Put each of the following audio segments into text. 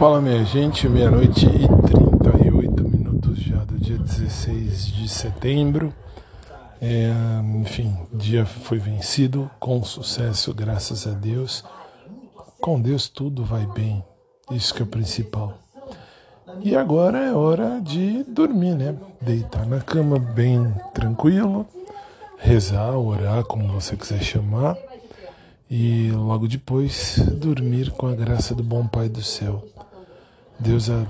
Fala minha gente, meia-noite e 38 minutos já do dia 16 de setembro. É, enfim, dia foi vencido com sucesso, graças a Deus. Com Deus tudo vai bem, isso que é o principal. E agora é hora de dormir, né? Deitar na cama bem tranquilo, rezar, orar, como você quiser chamar, e logo depois dormir com a graça do bom Pai do céu. Deus é,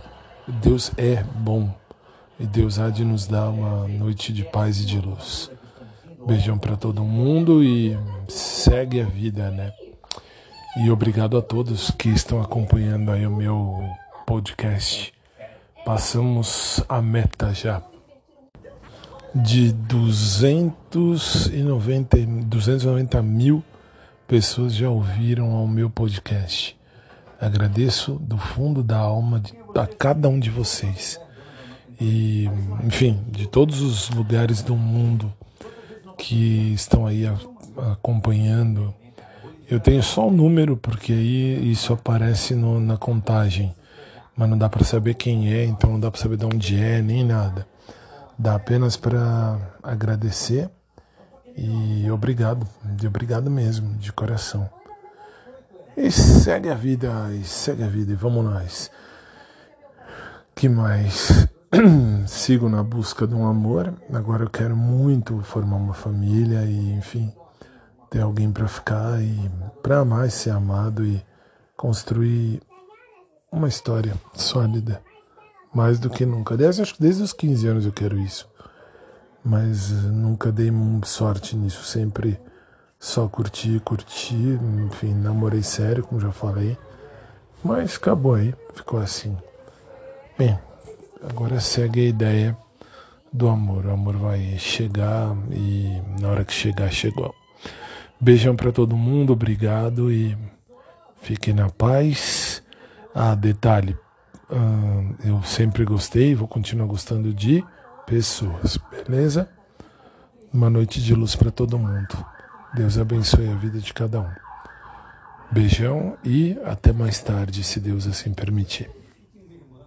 Deus é bom e Deus há de nos dar uma noite de paz e de luz. Beijão para todo mundo e segue a vida, né? E obrigado a todos que estão acompanhando aí o meu podcast. Passamos a meta já de 290, 290 mil pessoas já ouviram ao meu podcast. Agradeço do fundo da alma de, a cada um de vocês. E, enfim, de todos os lugares do mundo que estão aí a, acompanhando. Eu tenho só o número, porque aí isso aparece no, na contagem. Mas não dá para saber quem é, então não dá para saber de onde é, nem nada. Dá apenas para agradecer e obrigado, obrigado mesmo, de coração. E segue a vida, e segue a vida, e vamos nós. Que mais? Sigo na busca de um amor. Agora eu quero muito formar uma família e, enfim, ter alguém para ficar e para amar e ser amado e construir uma história sólida. Mais do que nunca. Aliás, acho que desde os 15 anos eu quero isso. Mas nunca dei sorte nisso. Sempre só curti, curti, enfim, namorei sério, como já falei. Mas acabou aí, ficou assim. Bem, agora segue a ideia do amor. O amor vai chegar e na hora que chegar, chegou. Beijão para todo mundo, obrigado e fiquem na paz. Ah, detalhe, eu sempre gostei, vou continuar gostando de pessoas, beleza? Uma noite de luz para todo mundo. Deus abençoe a vida de cada um. Beijão e até mais tarde, se Deus assim permitir.